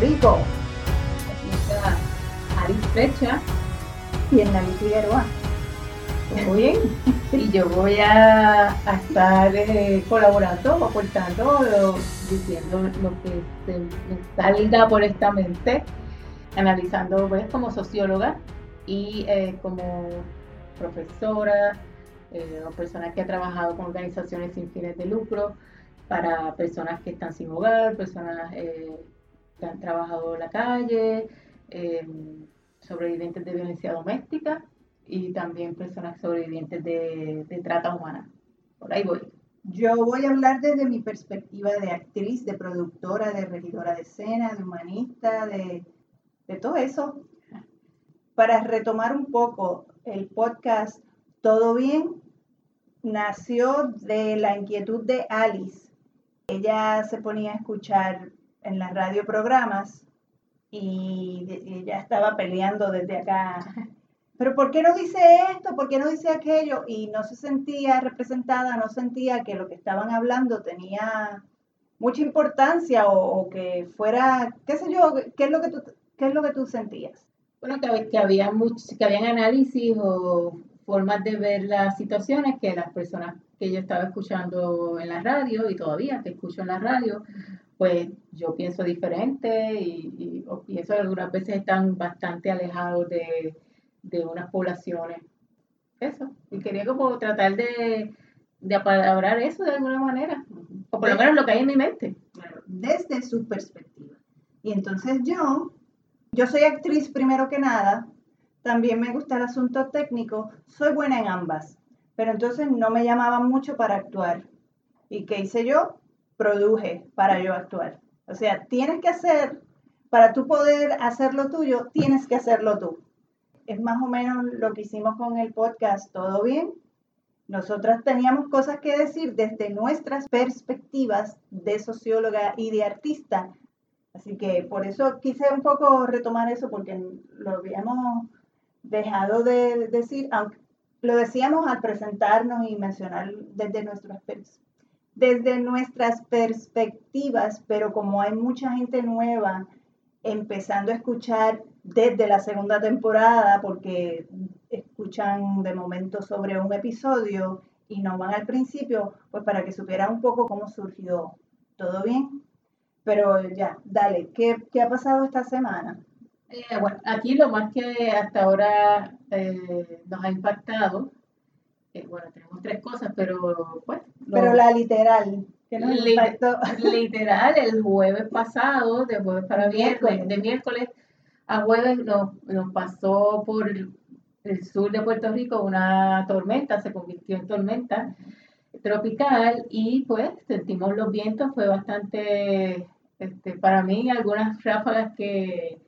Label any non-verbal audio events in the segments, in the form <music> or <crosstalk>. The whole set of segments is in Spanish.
Rico. Aquí está Aris Fecha. Y en la Figueroa. Muy bien. Y yo voy a, a estar eh, colaborando, aportando, lo- diciendo lo que se me salga por esta mente, analizando pues, como socióloga y eh, como profesora eh, o persona que ha trabajado con organizaciones sin fines de lucro para personas que están sin hogar, personas eh, que han trabajado en la calle, eh, sobrevivientes de violencia doméstica y también personas sobrevivientes de, de trata humana. Por ahí voy. Yo voy a hablar desde mi perspectiva de actriz, de productora, de regidora de escena, de humanista, de, de todo eso. Para retomar un poco el podcast Todo Bien, nació de la inquietud de Alice. Ella se ponía a escuchar en la radio programas y de- ella estaba peleando desde acá. Pero ¿por qué no dice esto? ¿Por qué no dice aquello? Y no se sentía representada, no sentía que lo que estaban hablando tenía mucha importancia o, o que fuera, qué sé yo, qué es lo que tú, qué es lo que tú sentías. Bueno, que, que había much- que habían análisis o formas de ver las situaciones que las personas que yo estaba escuchando en la radio y todavía que escucho en la radio, pues yo pienso diferente y, y- o pienso que algunas veces están bastante alejados de, de unas poblaciones. Eso. Y quería como tratar de, de apalabrar eso de alguna manera, o por lo menos lo que hay en mi mente. Claro, desde su perspectiva. Y entonces yo, yo soy actriz primero que nada, también me gusta el asunto técnico, soy buena en ambas, pero entonces no me llamaban mucho para actuar. ¿Y qué hice yo? Produje para yo actuar. O sea, tienes que hacer, para tú poder hacer lo tuyo, tienes que hacerlo tú. Es más o menos lo que hicimos con el podcast, ¿todo bien? Nosotras teníamos cosas que decir desde nuestras perspectivas de socióloga y de artista. Así que por eso quise un poco retomar eso, porque lo habíamos dejado de decir, aunque lo decíamos al presentarnos y mencionar desde nuestras, pers- desde nuestras perspectivas, pero como hay mucha gente nueva empezando a escuchar desde la segunda temporada, porque escuchan de momento sobre un episodio y no van al principio, pues para que supieran un poco cómo surgió todo bien. Pero ya, dale, ¿qué, qué ha pasado esta semana? Eh, bueno, aquí lo más que hasta ahora eh, nos ha impactado, bueno, tenemos tres cosas, pero lo- Pero la literal, que nos Li- impactó. <laughs> literal, el jueves pasado, de jueves para viernes, Miércoles. de miércoles a jueves nos, nos pasó por el sur de Puerto Rico una tormenta, se convirtió en tormenta tropical y pues sentimos los vientos, fue bastante, este, para mí algunas ráfagas que,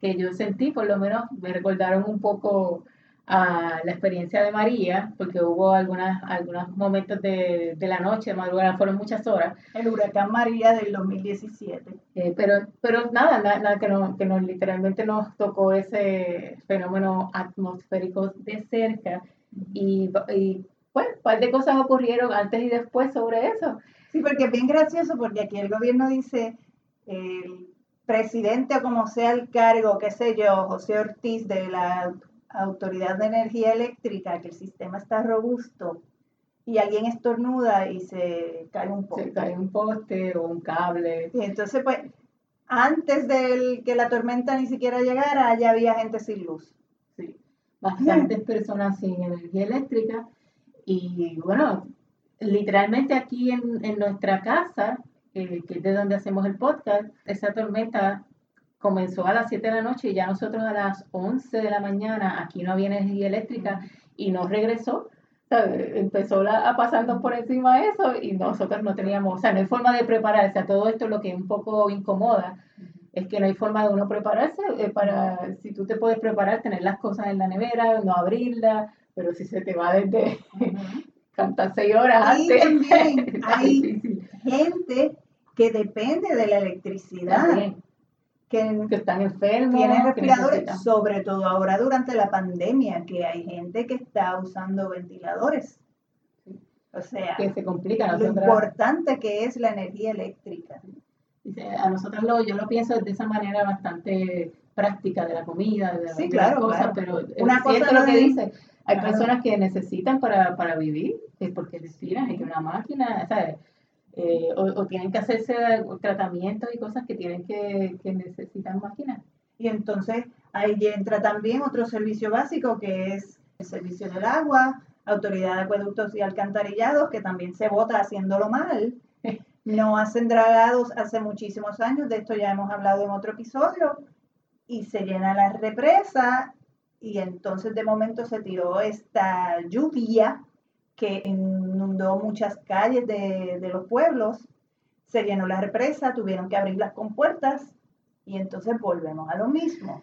que yo sentí, por lo menos me recordaron un poco a la experiencia de María, porque hubo algunas, algunos momentos de, de la noche, de madrugada, fueron muchas horas, El huracán María del 2017. eh, pero, pero nada, nada, que, no, que nos literalmente nos tocó ese fenómeno atmosférico de cerca y, y pues un par de cosas ocurrieron antes y después sobre eso. Sí, porque es bien gracioso, porque aquí el gobierno dice, el presidente o como sea el cargo, qué sé yo, José Ortiz de la Autoridad de Energía Eléctrica, que el sistema está robusto, y alguien estornuda y se cae un poco. Se cae un poste o un cable. Y entonces, pues, antes de que la tormenta ni siquiera llegara, ya había gente sin luz. Sí, bastantes personas sin energía eléctrica y bueno, literalmente aquí en, en nuestra casa, eh, que es de donde hacemos el podcast, esa tormenta comenzó a las 7 de la noche y ya nosotros a las 11 de la mañana aquí no había energía eléctrica y no regresó. Empezó la- a pasarnos por encima de eso y nosotros no teníamos, o sea, no hay forma de prepararse. A todo esto lo que un poco incomoda es que no hay forma de uno prepararse eh, para, si tú te puedes preparar, tener las cosas en la nevera, no abrirlas, pero si se te va desde cantar seis horas Y antes, también <laughs> hay-. Gente que depende de la electricidad, También, que que están enfermos, tienen que respiradores, necesitan- sobre todo ahora durante la pandemia, que hay gente que está usando ventiladores. O sea, que se complica. lo importante que es la energía eléctrica. A nosotros lo, yo lo pienso de esa manera bastante práctica de la comida, de, sí, claro, cosas, pero Una es cierto lo que dice. Hay personas que necesitan para, para vivir, es porque respiran, hay que una máquina, ¿sabes? Eh, o, tienen que hacerse tratamientos y cosas que tienen que, que necesitan máquinas. Y entonces ahí entra también otro servicio básico que es el servicio del agua, autoridad de acueductos y alcantarillados, que también se vota haciéndolo mal. <laughs> No hacen dragados hace muchísimos años, de esto ya hemos hablado en otro episodio, y se llena la represa y entonces de momento se tiró esta lluvia que inundó muchas calles de, los pueblos, se llenó la represa, tuvieron que abrir las compuertas y entonces volvemos a lo mismo.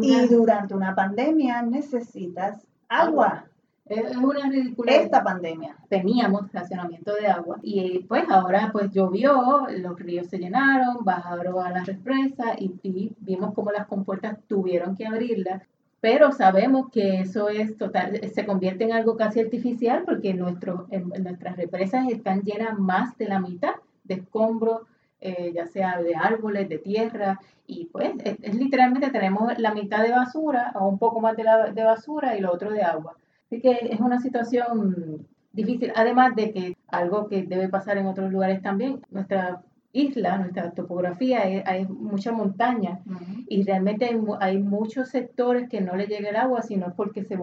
Y durante una pandemia necesitas agua. Es una ridiculez. Esta pandemia. Teníamos racionamiento de agua y pues ahora pues llovió, los ríos se llenaron, bajaron a la represa y, vimos como las compuertas tuvieron que abrirlas. Pero sabemos que eso es total, se convierte en algo casi artificial porque nuestro, nuestras represas están llenas más de la mitad de escombros, eh, ya sea de árboles, de tierra, y pues es, literalmente tenemos la mitad de basura o un poco más de, la, de basura y lo otro de agua. Así que es una situación difícil, además de que algo que debe pasar en otros lugares también, nuestra isla, nuestra topografía, hay, mucha montaña y realmente hay, muchos sectores que no le llega el agua, sino porque, se,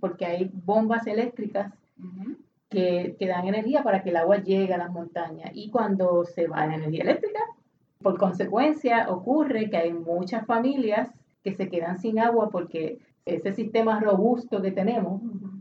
porque hay bombas eléctricas que, que, dan energía para que el agua llegue a las montañas. Y cuando se va la energía eléctrica, por consecuencia ocurre que hay muchas familias que se quedan sin agua porque ese sistema robusto que tenemos,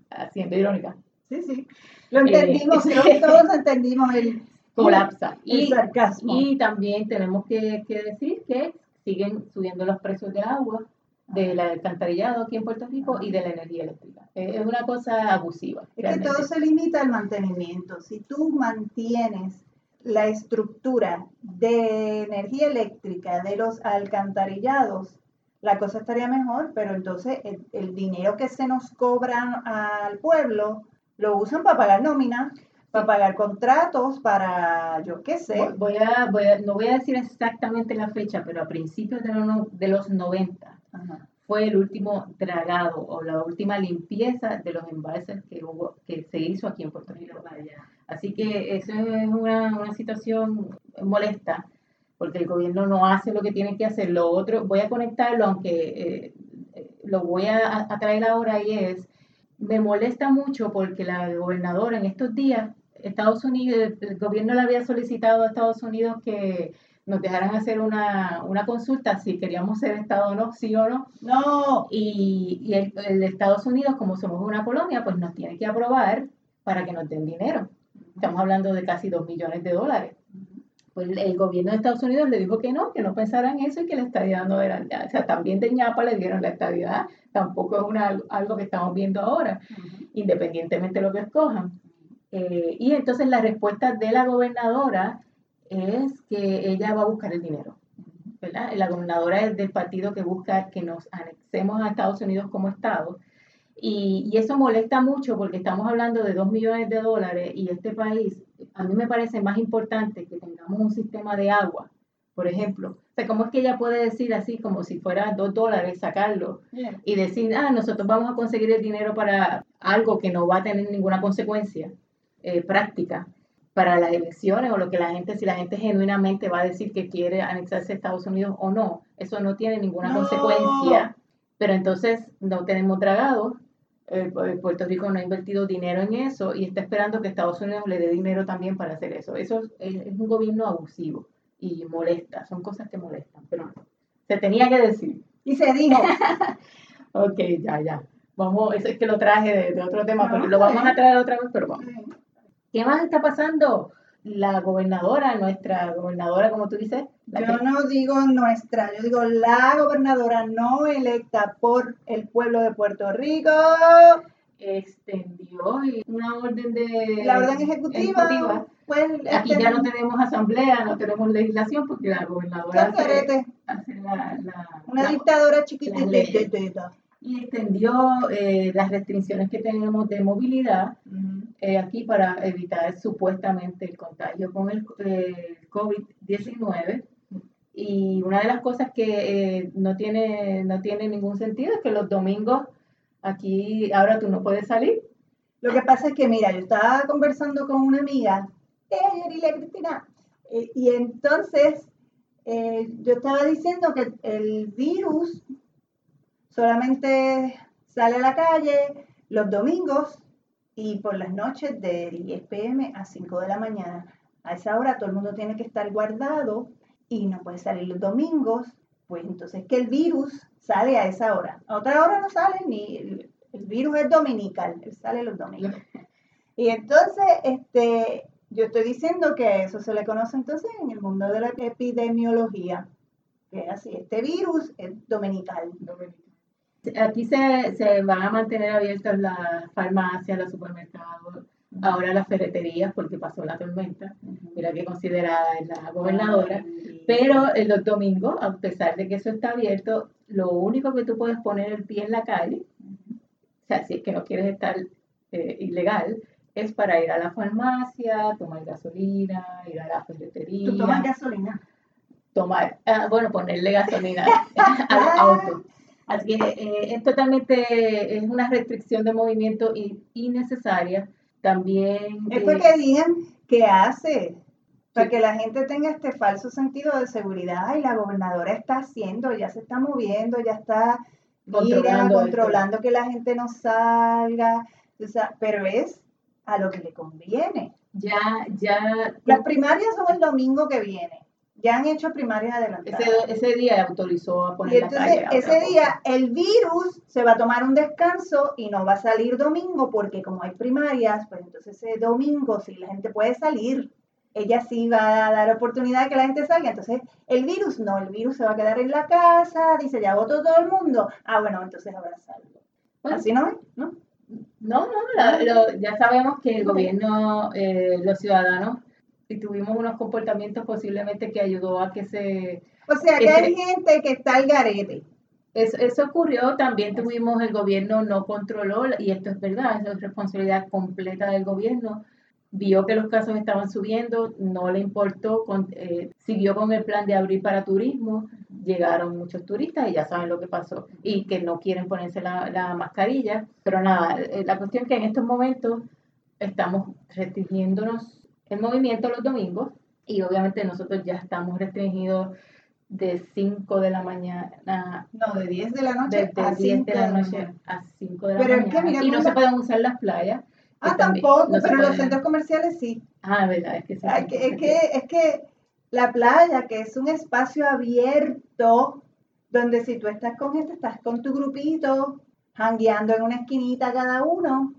haciendo irónica. Sí, sí. Lo entendimos, creo que todos <laughs> entendimos el colapsa. y, sarcasmo. Y también tenemos que, decir que siguen subiendo los precios del agua, del alcantarillado aquí en Puerto Rico y de la energía eléctrica. Es una cosa abusiva. Es que todo se limita al mantenimiento. Si tú mantienes la estructura de energía eléctrica de los alcantarillados, la cosa estaría mejor, pero entonces el, dinero que se nos cobran al pueblo lo usan para pagar nómina, para pagar contratos, para yo qué sé. Voy a, voy a, no voy a decir exactamente la fecha, pero a principios de los, de los 90 fue el último dragado o la última limpieza de los embalses que, hubo, que se hizo aquí en Puerto Rico. Así que eso es una, una situación molesta porque el gobierno no hace lo que tiene que hacer. Lo otro, voy a conectarlo, aunque eh, lo voy a, traer ahora y es, me molesta mucho porque la gobernadora en estos días, Estados Unidos, el gobierno le había solicitado a Estados Unidos que nos dejaran hacer una, consulta si queríamos ser Estado o no, sí o no. No. Y, y el, el, Estados Unidos, como somos una colonia, pues nos tiene que aprobar para que nos den dinero. Estamos hablando de casi dos millones de dólares. Pues el gobierno de Estados Unidos le dijo que no, que no pensaran eso y que la estadidad no era, o sea, también de ñapa le dieron la estadidad, tampoco es una, algo que estamos viendo ahora, independientemente de lo que escojan. Eh, y entonces la respuesta de la gobernadora es que ella va a buscar el dinero. ¿verdad? La gobernadora es del partido que busca que nos anexemos a Estados Unidos como Estado. Y, y, eso molesta mucho porque estamos hablando de dos millones de dólares y este país a mí me parece más importante que tengamos un sistema de agua, por ejemplo. O sea, ¿cómo es que ella puede decir así como si fuera dos dólares sacarlo y decir, ah, nosotros vamos a conseguir el dinero para algo que no va a tener ninguna consecuencia eh, práctica para las elecciones o lo que la gente, si la gente genuinamente va a decir que quiere anexarse a Estados Unidos o no, eso no tiene ninguna consecuencia. Pero entonces no tenemos dragados eh, Puerto Rico no ha invertido dinero en eso y está esperando que Estados Unidos le dé dinero también para hacer eso. Eso es, un gobierno abusivo y molesta, son cosas que molestan, pero se tenía que decir. Y se dijo. <laughs> ok, ya, ya. Vamos, eso es que lo traje de, otro tema, pero lo vamos a traer otra vez, pero vamos. ¿Qué más está pasando? la gobernadora, nuestra gobernadora, como tú dices. yo no digo nuestra, yo digo la gobernadora no electa por el pueblo de Puerto Rico. Extendió una orden de... La orden ejecutiva. Pues, Aquí ya no tenemos asamblea, no tenemos legislación porque la gobernadora hace, una dictadora chiquitita. Y extendió eh, las restricciones que tenemos de movilidad eh, aquí para evitar supuestamente el contagio con el, COVID-19. Y una de las cosas que eh, no, tiene, no tiene ningún sentido es que los domingos aquí ahora tú no puedes salir. Lo que pasa es que, mira, yo estaba conversando con una amiga, eh, Cristina, y entonces yo estaba diciendo que el virus solamente sale a la calle los domingos y por las noches de 10 pm a 5 de la mañana. A esa hora todo el mundo tiene que estar guardado y no puede salir los domingos, pues entonces que el virus sale a esa hora. A otra hora no sale ni el, virus es dominical, él sale los domingos. Y entonces, este, yo estoy diciendo que eso se le conoce entonces en el mundo de la epidemiología, que es así, este virus es dominical. dominical. Aquí se, se van a mantener abiertas las farmacias, los supermercados, ahora las ferreterías porque pasó la tormenta, mira que considerada es la gobernadora, pero los domingos, a pesar de que eso está abierto, lo único que tú puedes poner el pie en la calle, o sea, si es que no quieres estar eh, ilegal, es para ir a la farmacia, tomar gasolina, ir a la ferretería. ¿Tú tomas gasolina? Tomar, ah, bueno, ponerle gasolina <laughs> al auto. Así que eh, es totalmente, es una restricción de movimiento innecesaria. También... Es porque eh, digan qué hace, para que la gente tenga este falso sentido de seguridad. Y la gobernadora está haciendo, ya se está moviendo, ya está controlando, controlando que la gente no salga. O sea, pero es a lo que le conviene. Ya, ya. Las primarias son el domingo que viene ya han hecho primarias adelantadas. Ese, ese día autorizó a poner y entonces, ese día el virus se va a tomar un descanso y no va a salir domingo porque como hay primarias, pues entonces ese domingo si la gente puede salir, ella sí va a dar oportunidad de que la gente salga. Entonces el virus no, el virus se va a quedar en la casa, dice ya votó todo el mundo. Ah, bueno, entonces ahora salgo. Así no es, ¿no? No, no, ya sabemos que el gobierno, eh, los ciudadanos y tuvimos unos comportamientos posiblemente que ayudó a que se... O sea, que hay gente que está al garete. Eso, eso ocurrió, también tuvimos, el gobierno no controló, y esto es verdad, es responsabilidad completa del gobierno, vio que los casos estaban subiendo, no le importó, eh, siguió con el plan de abrir para turismo, llegaron muchos turistas y ya saben lo que pasó, y que no quieren ponerse la, la mascarilla, pero nada, eh, la cuestión es que en estos momentos estamos restringiéndonos el movimiento los domingos y obviamente nosotros ya estamos restringidos de 5 de la mañana. No, de 10 de la noche a 10 de la noche a 5 de la pero mañana. Es que mira, y no se pueden usar las playas. Ah, tampoco, pero los centros comerciales sí. Ah, verdad, es que sí. es, que, es que la playa, que es un espacio abierto, donde si tú estás con gente, estás con tu grupito, jangueando en una esquinita cada uno,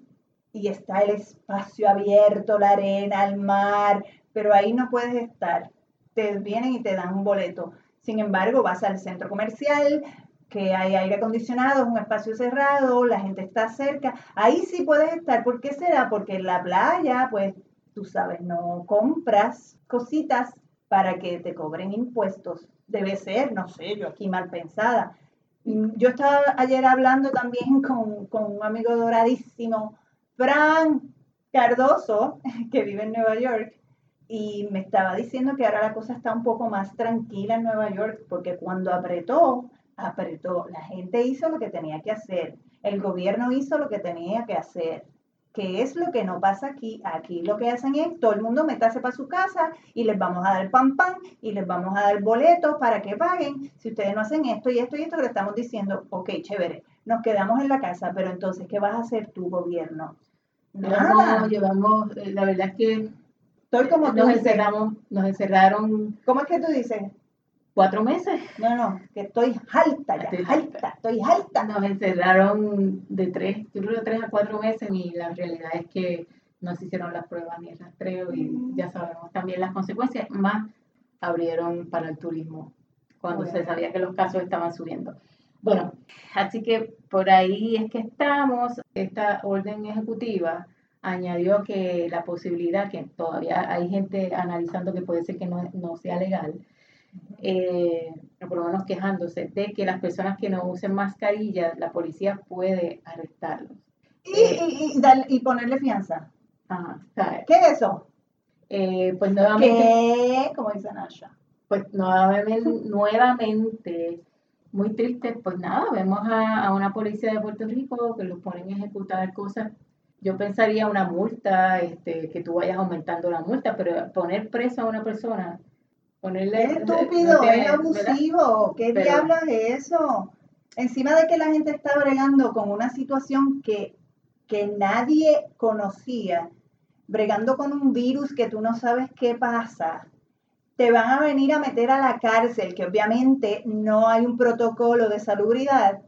y está el espacio abierto, la arena, el mar, pero ahí no puedes estar. Te vienen y te dan un boleto. Sin embargo, vas al centro comercial, que hay aire acondicionado, es un espacio cerrado, la gente está cerca. Ahí sí puedes estar. ¿Por qué será? Porque en la playa, pues, tú sabes, no compras cositas para que te cobren impuestos. Debe ser, no sé, yo aquí mal pensada. Yo estaba ayer hablando también <laughs> con, con un amigo doradísimo Fran Cardoso, <laughs> que vive en Nueva York, y me estaba diciendo que ahora la cosa está un poco más tranquila en Nueva York, porque cuando apretó, apretó, la gente hizo lo que tenía que hacer, el gobierno hizo lo que tenía que hacer. ¿Qué es lo que no pasa aquí? Aquí lo que hacen es todo el mundo meterse para su casa y les vamos a dar pan pan y les vamos a dar boletos para que paguen. Si ustedes no hacen esto y esto y esto, le estamos diciendo, ok, chévere, nos quedamos en la casa, pero entonces, ¿qué vas a hacer tu gobierno? Nada. Llevamos, eh, la verdad es que Estoy como nos encerramos, nos encerraron. ¿Cómo es que tú dices? Cuatro meses. No, no, que estoy alta ya, estoy alta, estoy alta. Nos encerraron de tres, yo creo de tres a cuatro meses y la realidad es que no se hicieron las pruebas ni el rastreo y mm. ya sabemos también las consecuencias, más abrieron para el turismo cuando se sabía que los casos estaban subiendo. Bueno, así que por ahí es que estamos. Esta orden ejecutiva añadió que la posibilidad, que todavía hay gente analizando que puede ser que no, sea legal, eh, por lo menos quejándose de que las personas que no usen mascarillas, la policía puede arrestarlos. Y, y, y, ponerle fianza. Ajá, ¿sabes? ¿Qué es eso? Eh, pues nuevamente, ¿Qué? Como dice Nasha. pues nuevamente, nuevamente, muy triste, pues nada, vemos a, a una policía de Puerto Rico que los ponen a ejecutar cosas. Yo pensaría una multa, este, que tú vayas aumentando la multa, pero poner preso a una persona, ponerle... Es no estúpido, tiene- es abusivo. ¿Qué Pero- diablos es eso? Encima de que la gente está bregando con una situación que, que nadie conocía, bregando con un virus que tú no sabes qué pasa, te van a venir a meter a la cárcel, que obviamente no hay un protocolo de salubridad,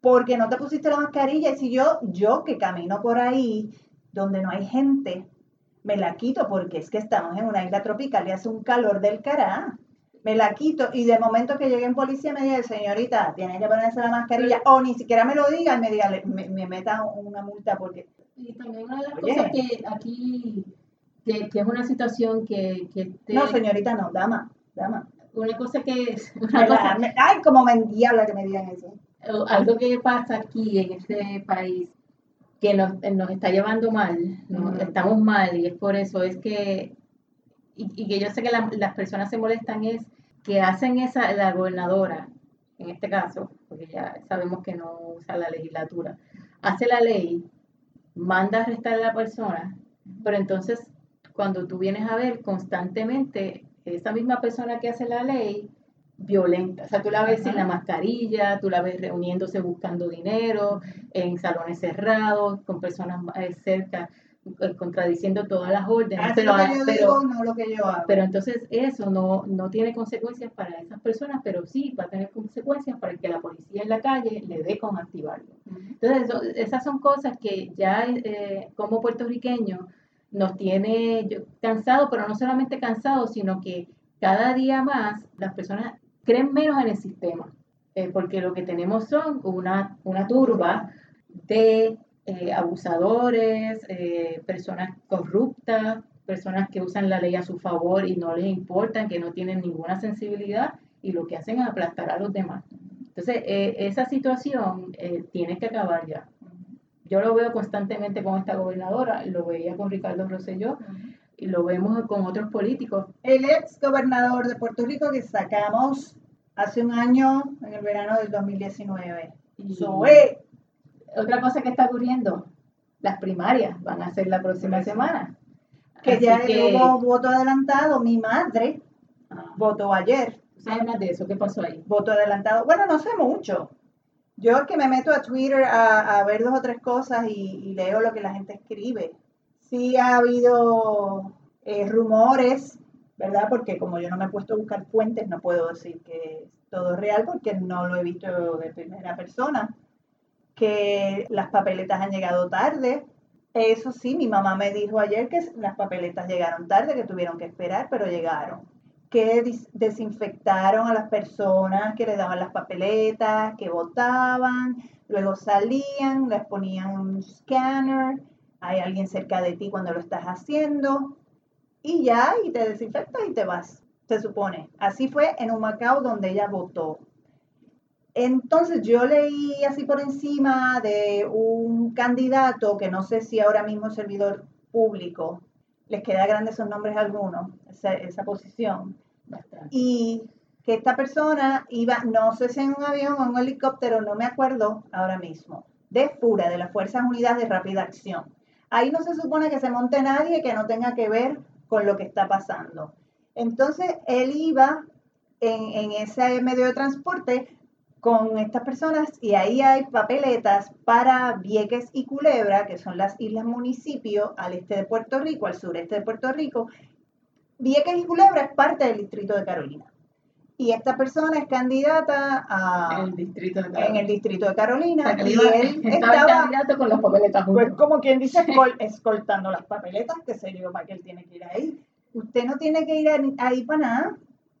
porque no te pusiste la mascarilla. Y si yo, yo que camino por ahí, donde no hay gente, me la quito porque es que estamos en una isla tropical y hace un calor del cará. Me la quito y de momento que llegue en policía me diga, señorita, tiene que ponerse la mascarilla, o ni siquiera me lo diga y me diga, le- me, me meta una multa porque Y también una de las Oye. cosas que aquí, que, que es una situación que, que te- no, señorita, no, dama, dama. una cosa que es, <laughs> una cosa, ay, como me endiabla que me digan eso. algo que pasa aquí en este país que nos, nos está llevando mal, estamos mal y es por eso, es que, y, y que yo sé que la- las personas se molestan es que hacen esa, la gobernadora, en este caso, porque ya sabemos que no usa la legislatura, hace la ley, manda a arrestar a la persona, pero entonces cuando tú vienes a ver constantemente esa misma persona que hace la ley violenta, o sea, tú la ves sin la mascarilla, tú la ves reuniéndose buscando dinero en salones cerrados, con personas eh, cerca, eh, contradiciendo todas las órdenes, pero, lo que yo pero- digo, no lo que yo hago. pero entonces eso no, no tiene consecuencias para esas personas, pero sí va a tener consecuencias para que la policía en la calle le dé con activarlo. Entonces, eso- esas son cosas que ya eh, como puertorriqueños nos tiene cansados, pero no solamente cansados, sino que cada día más las personas creen menos en el sistema, eh, porque lo que tenemos son una, una turba de eh, abusadores, eh, personas corruptas, personas que usan la ley a su favor y no les importan, que no tienen ninguna sensibilidad y lo que hacen es aplastar a los demás. Entonces, esa situación tiene que acabar ya. Yo lo veo constantemente con esta gobernadora, lo veía con Ricardo Rosselló y lo vemos con otros políticos. El ex gobernador de Puerto Rico que sacamos hace un año, en el verano del 2019. Y otra cosa que está ocurriendo, las primarias van a ser la próxima semana. que Así ya que- hubo voto adelantado. Mi madre Ah, votó ayer. ¿Sabes más de eso? ¿Qué pasó ahí? Voto adelantado. Bueno, no sé mucho. Yo que me meto a Twitter a, ver dos o tres cosas y, y leo lo que la gente escribe. Sí ha habido eh, rumores, ¿verdad? Porque como yo no me he puesto a buscar fuentes, no puedo decir que todo es real porque no lo he visto de primera persona. Que las papeletas han llegado tarde. Eso sí, mi mamá me dijo ayer que las papeletas llegaron tarde, que tuvieron que esperar, pero llegaron que desinfectaron a las personas que le daban las papeletas, que votaban, luego salían, les ponían un scanner, hay alguien cerca de ti cuando lo estás haciendo, y ya, y te desinfectas y te vas, se supone. Así fue en Humacao donde ella votó. Entonces yo leí así por encima de un candidato que no sé si ahora mismo es servidor público, les queda grande esos nombres a algunos, esa, posición. Y que esta persona iba, no sé si en un avión o en un helicóptero, no me acuerdo ahora mismo, de FURA, de las Fuerzas Unidas de Rápida Acción. Ahí no se supone que se monte nadie que no tenga que ver con lo que está pasando. Entonces, él iba en, en ese medio de transporte con estas personas y ahí hay papeletas para Vieques y Culebra, que son las islas municipios al este de Puerto Rico, al sureste de Puerto Rico. Vieques y Culebra es parte del distrito de Carolina. Y esta persona es candidata a, En el distrito de en Carolina. el distrito de O Carolina sea, y iba- él <laughs> estaba estaba candidato con las papeletas pues como quien dice, escol- escoltando las papeletas, que sé yo, para que él tiene que ir ahí. Usted no tiene que ir ahí para nada.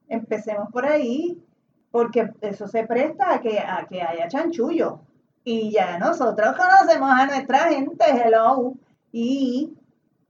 Empecemos por ahí, porque eso se presta a que, a que haya chanchullo. Y ya nosotros conocemos a nuestra gente, hello. Y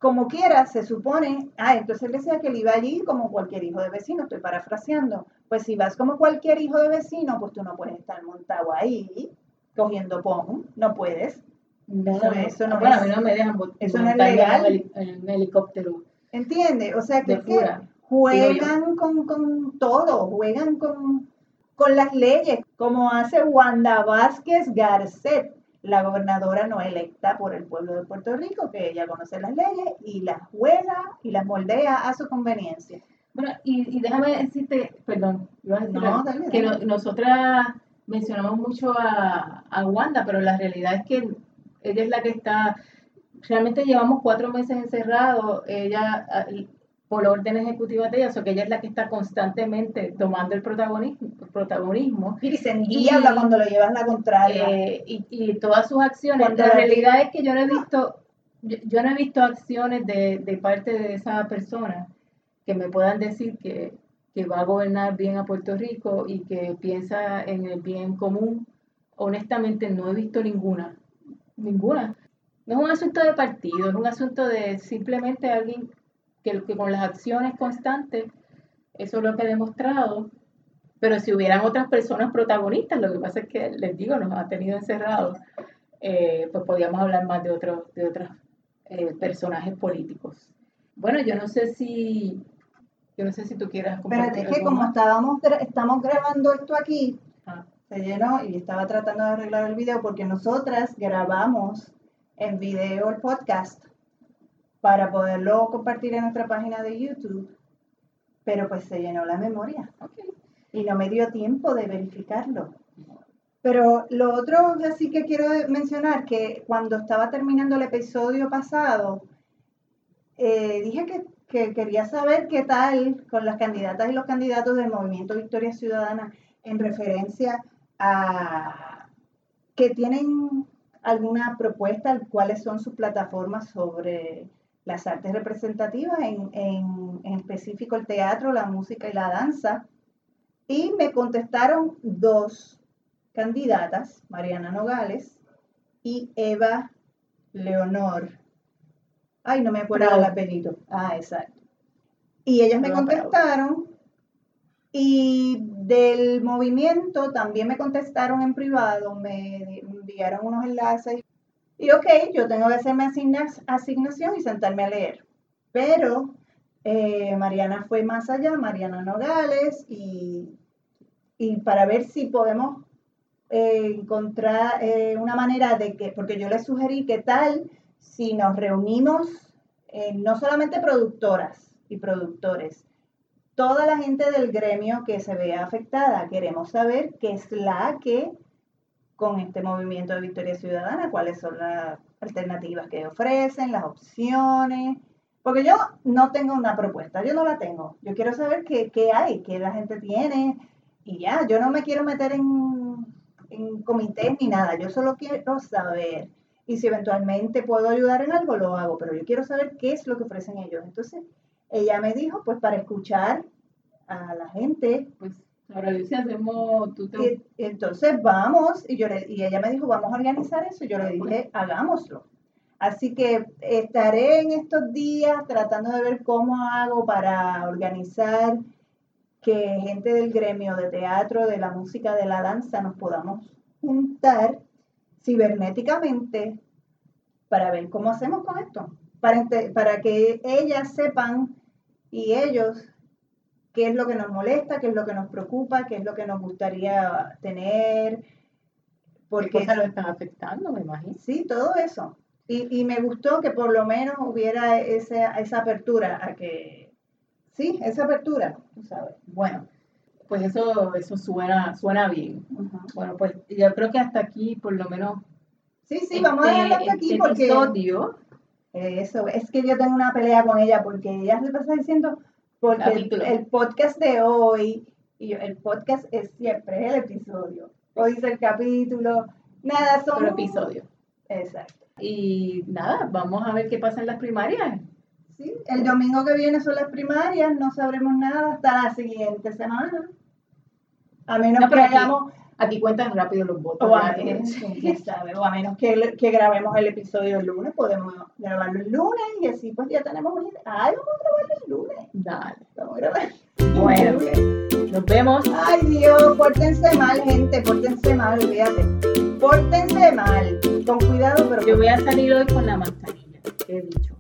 como quiera, se supone, ah, entonces él decía que él iba allí como cualquier hijo de vecino, estoy parafraseando. Pues si vas como cualquier hijo de vecino, pues tú no puedes estar montado ahí cogiendo pon, no puedes No, Eso- eso no bueno, es- a mí no me dejan eso no es legal. En un helicóptero ¿Entiendes? O sea, que, es que juegan con, con todo, juegan con, con las leyes, como hace Wanda Vázquez Garcet, la gobernadora no electa por el pueblo de Puerto Rico, que ella conoce las leyes y las juega y las moldea a su conveniencia. Bueno, y, y déjame decirte, perdón, a decir No, algo, dale, que no- nosotras mencionamos mucho a, a Wanda, pero la realidad es que ella es la que está, realmente llevamos cuatro meses encerrados, ella, por orden ejecutiva de ella, o sea que ella es la que está constantemente tomando el protagonismo, protagonismo Y se Y- niebla cuando le llevas la contraria. eh, y, y todas sus acciones. Cuando la- realidad es que yo no he visto, yo, yo no he visto acciones de, de parte de esa persona que me puedan decir que, que va a gobernar bien a Puerto Rico y que piensa en el bien común. Honestamente no he visto ninguna, ninguna. No es un asunto de partido, es un asunto de simplemente alguien que, que con las acciones constantes, eso es lo que ha demostrado, pero si hubieran otras personas protagonistas, lo que pasa es que les digo, nos ha tenido encerrados, eh, pues podríamos hablar más de otros de otros eh, personajes políticos. Bueno, yo no sé si yo no sé si tú quieras compartir es que como estábamos estamos grabando esto aquí, Ah, se llenó y estaba tratando de arreglar el video porque nosotras grabamos en video el podcast para poderlo compartir en nuestra página de YouTube, pero pues se llenó la memoria ok. y no me dio tiempo de verificarlo. Pero lo otro así que quiero mencionar, que cuando estaba terminando el episodio pasado, eh, dije que, que quería saber qué tal con las candidatas y los candidatos del Movimiento Victoria Ciudadana en referencia a que tienen alguna propuesta, cuáles son sus plataformas sobre las artes representativas, en, en- en específico el teatro, la música y la danza. Y me contestaron dos candidatas, Mariana Nogales y Eva Leonor. Ay, no me acuerdo del apellido. Ah, exacto. Y ellas me contestaron y del movimiento también me contestaron en privado, me enviaron unos enlaces. Y ok, yo tengo que hacerme asigna- asignación y sentarme a leer. Pero eh, Mariana fue más allá, Mariana Nogales, y, para ver si podemos eh, encontrar eh, una manera de que, porque yo les sugerí que tal si nos reunimos, no solamente productoras y productores, toda la gente del gremio que se vea afectada, queremos saber qué es la que con este movimiento de Victoria Ciudadana, cuáles son las alternativas que ofrecen, las opciones, porque yo no tengo una propuesta, yo no la tengo. Yo quiero saber qué, qué hay, qué la gente tiene y ya, yo no me quiero meter en, en comités ni nada, yo solo quiero saber. Y si eventualmente puedo ayudar en algo, lo hago, pero yo quiero saber qué es lo que ofrecen ellos. Entonces, ella me dijo, pues para escuchar a la gente, Pues ahora dice, hacemos, tú te... y, y entonces vamos, y, yo le, y ella me dijo, vamos a organizar eso, y yo le dije, hagámoslo. Así que estaré en estos días tratando de ver cómo hago para organizar que gente del gremio de teatro, de la música, de la danza, nos podamos juntar cibernéticamente para ver cómo hacemos con esto, para, para que ellas sepan y ellos qué es lo que nos molesta, qué es lo que nos preocupa, qué es lo que nos gustaría tener, ¿Qué porque cosas lo están afectando, me imagino? sí, todo eso. Y, y me gustó que por lo menos hubiera esa, esa apertura a que, sí, esa apertura, tú sabes. Bueno, pues eso, eso suena, suena bien. Bueno, pues yo creo que hasta aquí, por lo menos, Sí, sí, vamos a dejarlo hasta aquí este porque episodio, eso, es que yo tengo una pelea con ella porque ella se pasa diciendo, porque el, podcast de hoy, y yo, el podcast es siempre el episodio, o dice el capítulo, nada, son... episodio. Exacto. Y nada, vamos a ver qué pasa en las primarias. Sí, el domingo que viene son las primarias, no sabremos nada hasta la siguiente semana. A menos No, que hagamos, Aquí cuentan rápido los votos. o a, menos, todo. quién sabe, o a menos que, que grabemos el episodio el lunes, podemos grabarlo el lunes y así pues ya tenemos una idea. Ay, vamos a grabarlo el lunes. Dale. Vamos a grabar. Bueno, nos vemos. Ay Dios, pórtense mal, gente, pórtense mal, olvídate. Pórtense mal. con cuidado, pero Yo voy a salir hoy con la manzanilla. He dicho.